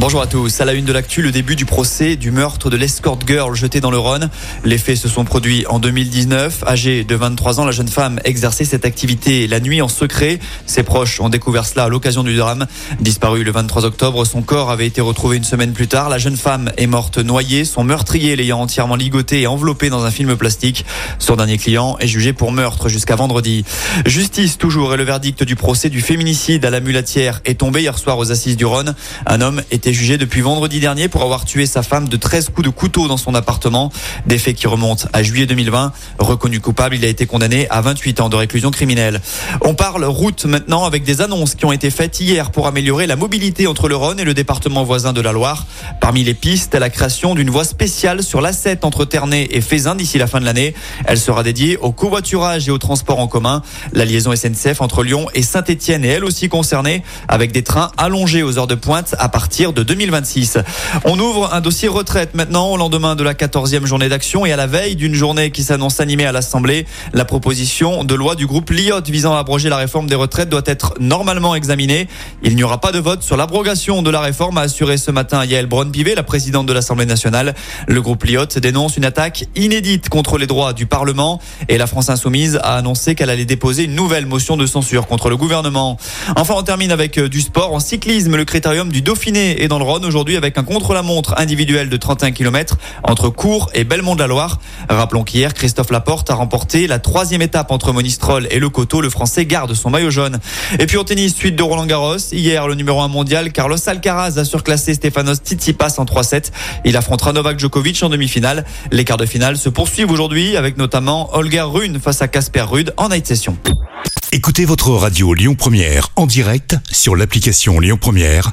Bonjour à tous. À la une de l'actu, le début du procès du meurtre de l'escort girl jetée dans le Rhône. Les faits se sont produits en 2019. Âgée de 23 ans, la jeune femme exerçait cette activité la nuit en secret. Ses proches ont découvert cela à l'occasion du drame. Disparue le 23 octobre, son corps avait été retrouvé une semaine plus tard. La jeune femme est morte noyée, son meurtrier l'ayant entièrement ligoté et enveloppé dans un film plastique. Son dernier client est jugé pour meurtre jusqu'à vendredi. Justice toujours et le verdict du procès du féminicide à la mulatière est tombé hier soir aux assises du Rhône. Un homme était jugé depuis vendredi dernier pour avoir tué sa femme de 13 coups de couteau dans son appartement. Des faits qui remontent à juillet 2020. Reconnu coupable, il a été condamné à 28 ans de réclusion criminelle. On parle route maintenant avec des annonces qui ont été faites hier pour améliorer la mobilité entre le Rhône et le département voisin de la Loire. Parmi les pistes, la création d'une voie spéciale sur l'A7 entre Ternay et Fézin d'ici la fin de l'année. Elle sera dédiée au covoiturage et au transport en commun. La liaison SNCF entre Lyon et Saint-Etienne est elle aussi concernée avec des trains allongés aux heures de pointe à partir de 2026. On ouvre un dossier retraite maintenant au lendemain de la 14e journée d'action et à la veille d'une journée qui s'annonce animée à l'Assemblée. La proposition de loi du groupe Liot visant à abroger la réforme des retraites doit être normalement examinée. Il n'y aura pas de vote sur l'abrogation de la réforme, a assuré ce matin Yael Braun-Pivet, la présidente de l'Assemblée nationale. Le groupe Liot dénonce une attaque inédite contre les droits du Parlement et la France insoumise a annoncé qu'elle allait déposer une nouvelle motion de censure contre le gouvernement. Enfin, on termine avec euh, du sport. En cyclisme, le critérium du Dauphiné est dans le Rhône aujourd'hui avec un contre-la-montre individuel de 31 km entre Cours et Belmont de la Loire. Rappelons qu'hier, Christophe Laporte a remporté la troisième étape entre Monistrol et Le Coteau. Le Français garde son maillot jaune. Et puis au tennis, suite de Roland Garros. Hier, le numéro 1 mondial, Carlos Alcaraz a surclassé Stefanos Tsitsipas en 3-7. Il affrontera Novak Djokovic en demi-finale. Les quarts de finale se poursuivent aujourd'hui avec notamment Holger Rune face à Casper Rude en night session. Écoutez votre radio Lyon Première en direct sur l'application Lyon Première,